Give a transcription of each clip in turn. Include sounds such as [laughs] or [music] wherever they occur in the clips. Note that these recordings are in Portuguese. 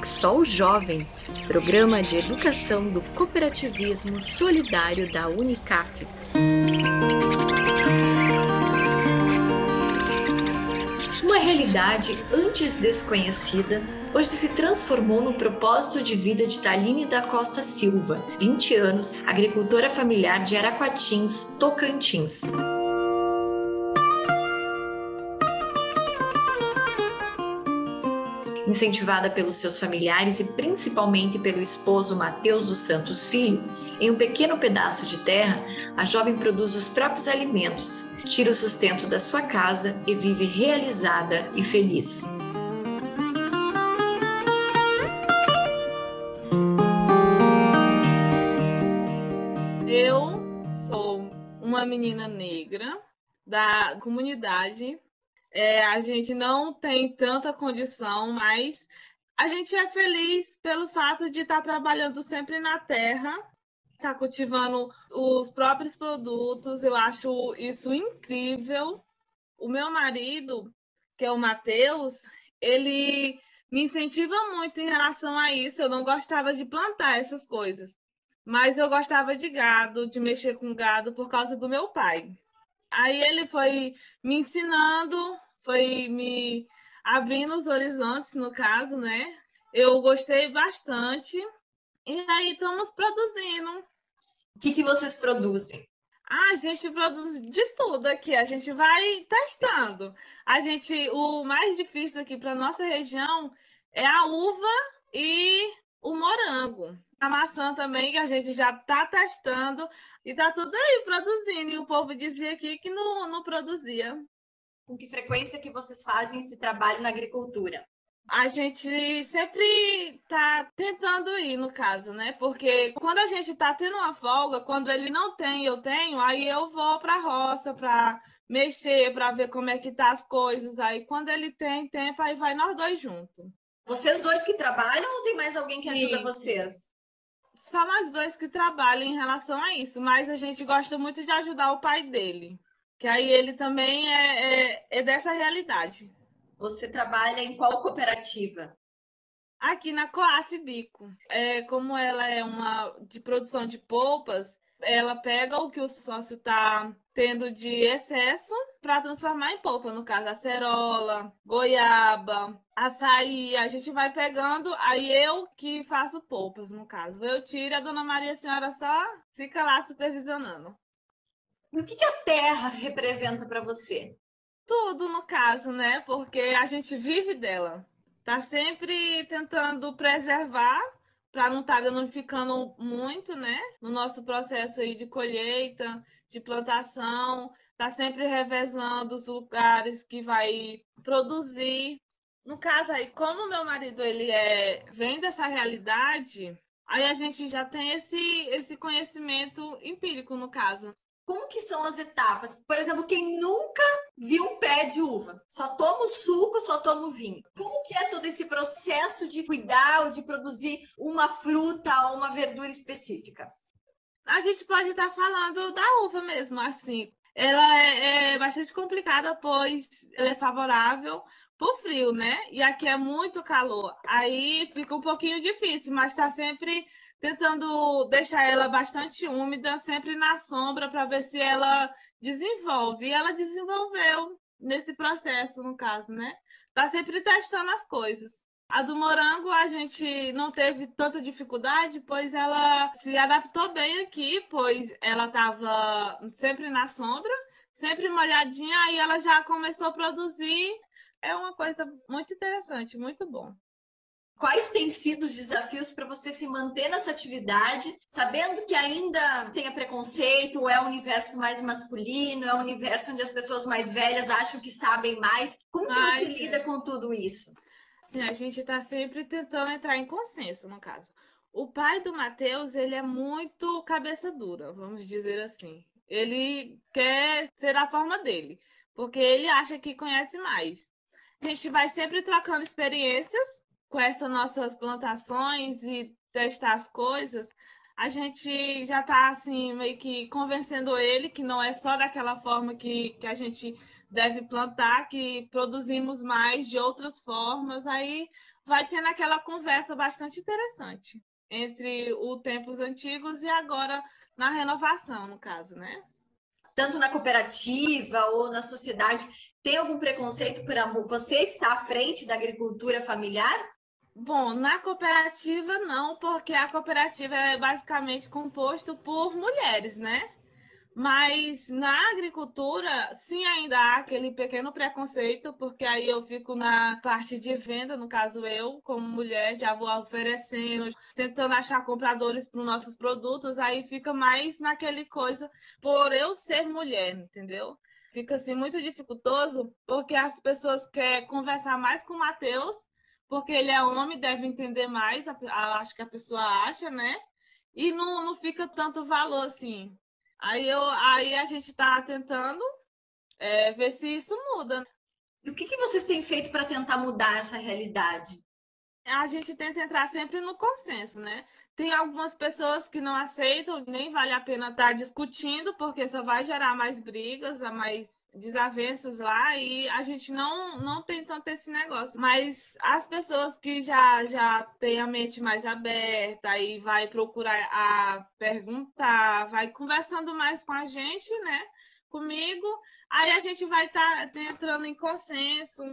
Exol Jovem, programa de educação do cooperativismo solidário da Unicafes. Uma realidade antes desconhecida, hoje se transformou no propósito de vida de Taline da Costa Silva, 20 anos, agricultora familiar de Araquatins, Tocantins. Incentivada pelos seus familiares e principalmente pelo esposo Mateus dos Santos Filho, em um pequeno pedaço de terra, a jovem produz os próprios alimentos, tira o sustento da sua casa e vive realizada e feliz. Eu sou uma menina negra da comunidade é, a gente não tem tanta condição, mas a gente é feliz pelo fato de estar tá trabalhando sempre na terra, estar tá cultivando os próprios produtos. Eu acho isso incrível. O meu marido, que é o Matheus, ele me incentiva muito em relação a isso. Eu não gostava de plantar essas coisas, mas eu gostava de gado, de mexer com gado por causa do meu pai. Aí ele foi me ensinando, foi me abrindo os horizontes, no caso, né? Eu gostei bastante. E aí estamos produzindo. O que, que vocês produzem? Ah, a gente produz de tudo aqui, a gente vai testando. A gente, o mais difícil aqui para nossa região é a uva e o morango. A maçã também, que a gente já está testando e está tudo aí produzindo. E o povo dizia aqui que não, não produzia. Com que frequência que vocês fazem esse trabalho na agricultura? A gente sempre está tentando ir, no caso, né? Porque quando a gente está tendo uma folga, quando ele não tem, eu tenho, aí eu vou para a roça para mexer, para ver como é que tá as coisas. Aí quando ele tem tempo, aí vai nós dois juntos. Vocês dois que trabalham ou tem mais alguém que ajuda Sim. vocês? Só nós dois que trabalham em relação a isso, mas a gente gosta muito de ajudar o pai dele, que aí ele também é, é, é dessa realidade. Você trabalha em qual cooperativa? Aqui na Coaf Bico. É, como ela é uma de produção de polpas, ela pega o que o sócio está tendo de excesso para transformar em polpa, no caso, acerola, goiaba, açaí, a gente vai pegando, aí eu que faço polpas, no caso. Eu tiro a dona Maria a senhora só fica lá supervisionando. E o que, que a terra representa para você? Tudo, no caso, né? Porque a gente vive dela. Tá sempre tentando preservar para não estar tá danificando muito, né? No nosso processo aí de colheita, de plantação, tá sempre revezando os lugares que vai produzir. No caso aí, como meu marido ele é vem dessa realidade, aí a gente já tem esse esse conhecimento empírico no caso como que são as etapas? Por exemplo, quem nunca viu um pé de uva, só toma o suco, só toma o vinho. Como que é todo esse processo de cuidar ou de produzir uma fruta ou uma verdura específica? A gente pode estar falando da uva mesmo, assim. Ela é, é bastante complicada, pois ela é favorável para o frio, né? E aqui é muito calor. Aí fica um pouquinho difícil, mas está sempre tentando deixar ela bastante úmida, sempre na sombra, para ver se ela desenvolve. E ela desenvolveu nesse processo, no caso, né? Tá sempre testando as coisas. A do morango a gente não teve tanta dificuldade, pois ela se adaptou bem aqui, pois ela estava sempre na sombra, sempre molhadinha, aí ela já começou a produzir. É uma coisa muito interessante, muito bom. Quais têm sido os desafios para você se manter nessa atividade, sabendo que ainda tem preconceito, ou é um universo mais masculino, é um universo onde as pessoas mais velhas acham que sabem mais? Como que Ai, você é. lida com tudo isso? Sim, a gente está sempre tentando entrar em consenso, no caso. O pai do Matheus, ele é muito cabeça dura, vamos dizer assim. Ele quer ser a forma dele, porque ele acha que conhece mais. A gente vai sempre trocando experiências com essas nossas plantações e testar as coisas, a gente já está assim, meio que convencendo ele que não é só daquela forma que, que a gente deve plantar, que produzimos mais de outras formas. Aí vai tendo aquela conversa bastante interessante entre os tempos antigos e agora na renovação, no caso, né? Tanto na cooperativa ou na sociedade, tem algum preconceito por você estar à frente da agricultura familiar? Bom, na cooperativa não, porque a cooperativa é basicamente composto por mulheres, né? Mas na agricultura, sim, ainda há aquele pequeno preconceito, porque aí eu fico na parte de venda, no caso eu, como mulher, já vou oferecendo, tentando achar compradores para os nossos produtos, aí fica mais naquele coisa por eu ser mulher, entendeu? Fica assim muito dificultoso, porque as pessoas querem conversar mais com o Matheus, porque ele é homem, deve entender mais, acho que a pessoa acha, né? E não, não fica tanto valor assim Aí, eu, aí a gente está tentando é, ver se isso muda. E o que, que vocês têm feito para tentar mudar essa realidade? A gente tenta entrar sempre no consenso, né? Tem algumas pessoas que não aceitam, nem vale a pena estar tá discutindo, porque só vai gerar mais brigas, mais desavenças lá e a gente não, não tem tanto esse negócio. Mas as pessoas que já, já têm a mente mais aberta e vai procurar a perguntar, vai conversando mais com a gente, né? Comigo, aí a gente vai estar tá entrando em consenso,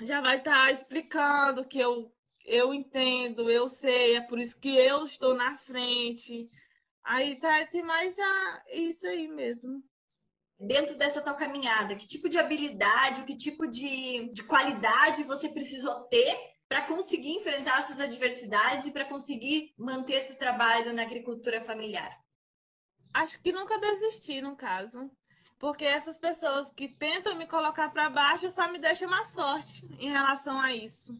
já vai estar tá explicando que eu, eu entendo, eu sei, é por isso que eu estou na frente. Aí tá, tem mais a, isso aí mesmo dentro dessa tua caminhada? Que tipo de habilidade, que tipo de, de qualidade você precisou ter para conseguir enfrentar essas adversidades e para conseguir manter esse trabalho na agricultura familiar? Acho que nunca desisti, no caso. Porque essas pessoas que tentam me colocar para baixo só me deixam mais forte em relação a isso.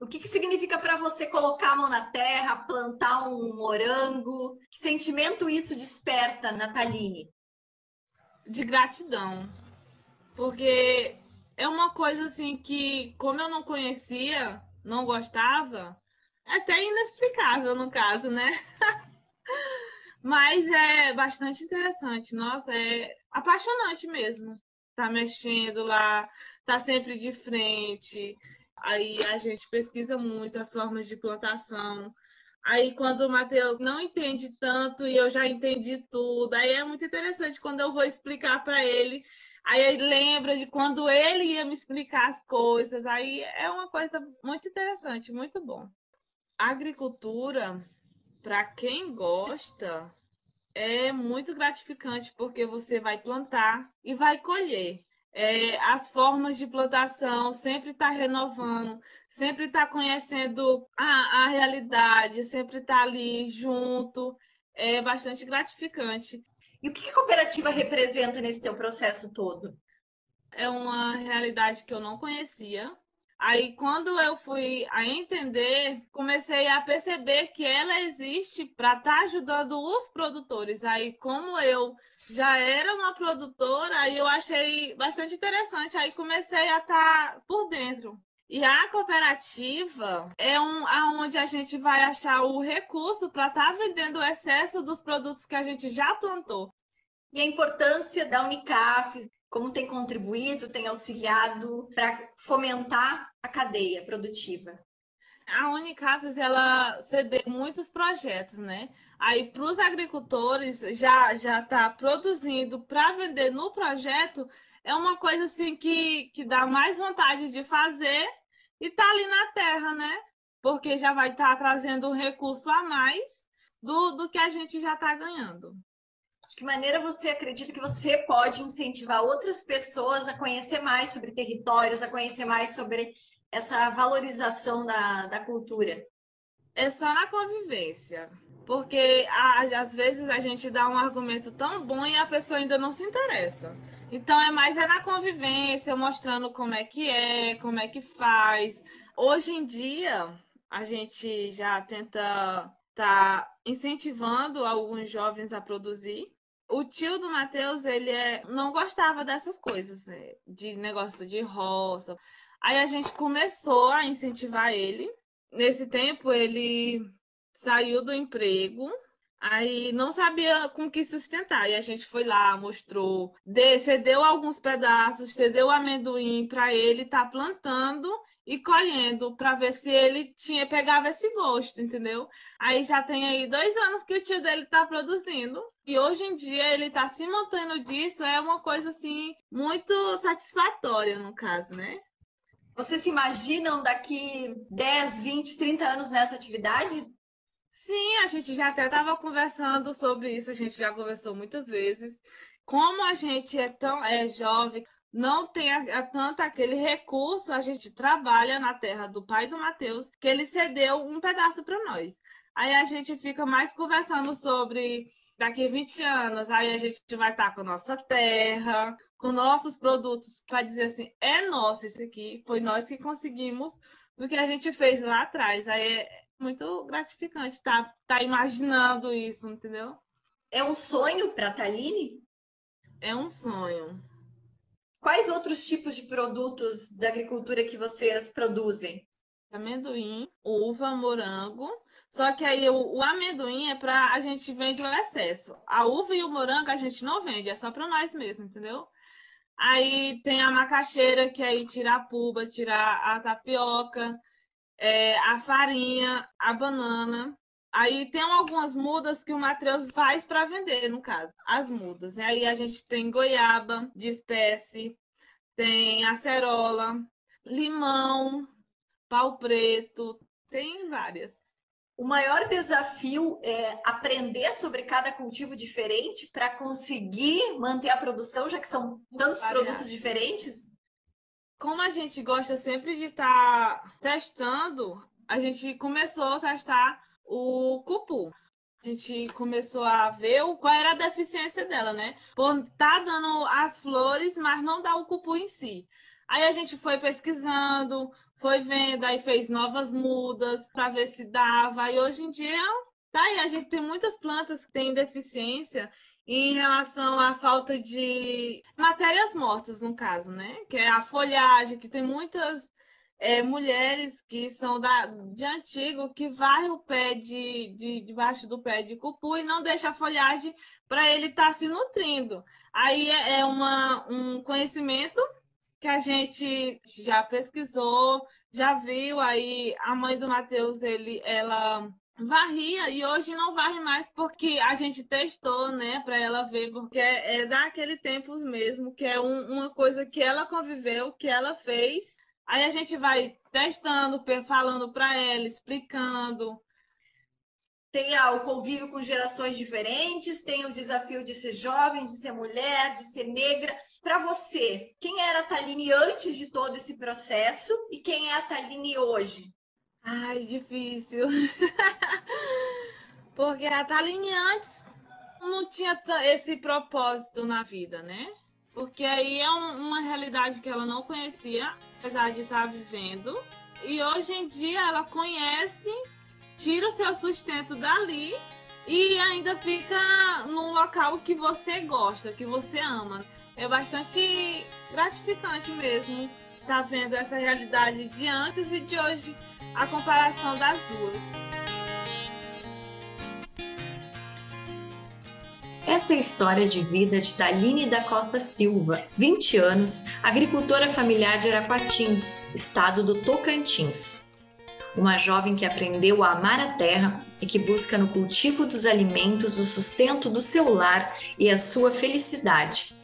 O que, que significa para você colocar a mão na terra, plantar um morango? Que sentimento isso desperta, Nataline? De gratidão. Porque é uma coisa assim que, como eu não conhecia, não gostava, é até inexplicável no caso, né? [laughs] Mas é bastante interessante. Nossa, é apaixonante mesmo. Tá mexendo lá, tá sempre de frente. Aí a gente pesquisa muito as formas de plantação. Aí, quando o Matheus não entende tanto e eu já entendi tudo, aí é muito interessante quando eu vou explicar para ele. Aí ele lembra de quando ele ia me explicar as coisas. Aí é uma coisa muito interessante, muito bom. Agricultura, para quem gosta, é muito gratificante porque você vai plantar e vai colher é, as formas de plantação, sempre está renovando, sempre está conhecendo a, a realidade, sempre está ali junto, é bastante gratificante. E o que a cooperativa representa nesse teu processo todo? É uma realidade que eu não conhecia, Aí, quando eu fui a entender, comecei a perceber que ela existe para estar tá ajudando os produtores. Aí, como eu já era uma produtora, aí eu achei bastante interessante. Aí, comecei a estar tá por dentro. E a cooperativa é um aonde a gente vai achar o recurso para estar tá vendendo o excesso dos produtos que a gente já plantou. E a importância da Unicaf, como tem contribuído, tem auxiliado para fomentar a cadeia produtiva? A Unicafes, ela cede muitos projetos, né? Aí, para os agricultores, já já está produzindo para vender no projeto, é uma coisa assim que, que dá mais vontade de fazer e tá ali na terra, né? Porque já vai estar tá trazendo um recurso a mais do, do que a gente já está ganhando. De que maneira você acredita que você pode incentivar outras pessoas a conhecer mais sobre territórios, a conhecer mais sobre essa valorização da, da cultura? É só na convivência. Porque às vezes a gente dá um argumento tão bom e a pessoa ainda não se interessa. Então é mais é na convivência, mostrando como é que é, como é que faz. Hoje em dia, a gente já tenta tá incentivando alguns jovens a produzir o tio do Matheus, ele é, não gostava dessas coisas, né? de negócio de roça. Aí a gente começou a incentivar ele. Nesse tempo, ele saiu do emprego, Aí não sabia com que sustentar. E a gente foi lá, mostrou, cedeu alguns pedaços, cedeu amendoim para ele estar tá plantando e colhendo para ver se ele tinha pegava esse gosto, entendeu? Aí já tem aí dois anos que o tio dele está produzindo e hoje em dia ele está se mantendo disso é uma coisa assim muito satisfatória no caso, né? Vocês se imaginam daqui 10, 20, 30 anos nessa atividade? Sim, a gente já até estava conversando sobre isso, a gente já conversou muitas vezes. Como a gente é tão é jovem, não tem a, a, tanto aquele recurso, a gente trabalha na terra do pai do Mateus, que ele cedeu um pedaço para nós. Aí a gente fica mais conversando sobre daqui 20 anos, aí a gente vai estar com nossa terra, com nossos produtos, para dizer assim, é nosso isso aqui, foi nós que conseguimos do que a gente fez lá atrás. Aí é, muito gratificante estar tá, tá imaginando isso, entendeu? É um sonho para a Taline? É um sonho. Quais outros tipos de produtos da agricultura que vocês produzem? Amendoim, uva, morango. Só que aí o, o amendoim é para a gente vende o excesso. A uva e o morango a gente não vende, é só para nós mesmo, entendeu? Aí tem a macaxeira, que aí tira a puba, tira a tapioca é, a farinha, a banana. Aí tem algumas mudas que o Matheus faz para vender, no caso, as mudas. E aí a gente tem goiaba de espécie, tem acerola, limão, pau preto, tem várias. O maior desafio é aprender sobre cada cultivo diferente para conseguir manter a produção, já que são tantos produtos diferentes? como a gente gosta sempre de estar tá testando, a gente começou a testar o cupu. A gente começou a ver qual era a deficiência dela, né? Por tá dando as flores, mas não dá o cupu em si. Aí a gente foi pesquisando, foi vendo, aí fez novas mudas para ver se dava. E hoje em dia, tá aí, a gente tem muitas plantas que têm deficiência em relação à falta de matérias mortas, no caso, né? Que é a folhagem, que tem muitas é, mulheres que são da, de antigo que varrem o pé de, de debaixo do pé de cupu e não deixa a folhagem para ele estar tá se nutrindo. Aí é, é uma, um conhecimento que a gente já pesquisou, já viu. Aí a mãe do Matheus, ele, ela varria e hoje não varre mais porque a gente testou, né, para ela ver, porque é, é daquele tempo mesmo, que é um, uma coisa que ela conviveu, que ela fez. Aí a gente vai testando, falando para ela, explicando. Tem ah, o convívio com gerações diferentes, tem o desafio de ser jovem, de ser mulher, de ser negra. Para você, quem era a Taline antes de todo esse processo e quem é a Taline hoje? Ai, difícil. [laughs] Porque a Taline antes não tinha esse propósito na vida, né? Porque aí é um, uma realidade que ela não conhecia, apesar de estar vivendo. E hoje em dia ela conhece, tira o seu sustento dali e ainda fica num local que você gosta, que você ama. É bastante gratificante mesmo estar vendo essa realidade de antes e de hoje a comparação das duas. Essa é a história de vida de Taline da Costa Silva, 20 anos, agricultora familiar de Araquatins, estado do Tocantins. Uma jovem que aprendeu a amar a terra e que busca no cultivo dos alimentos o sustento do seu lar e a sua felicidade.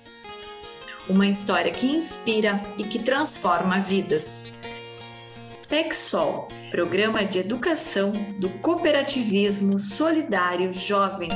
Uma história que inspira e que transforma vidas. PECSOL, Programa de Educação do Cooperativismo Solidário Jovem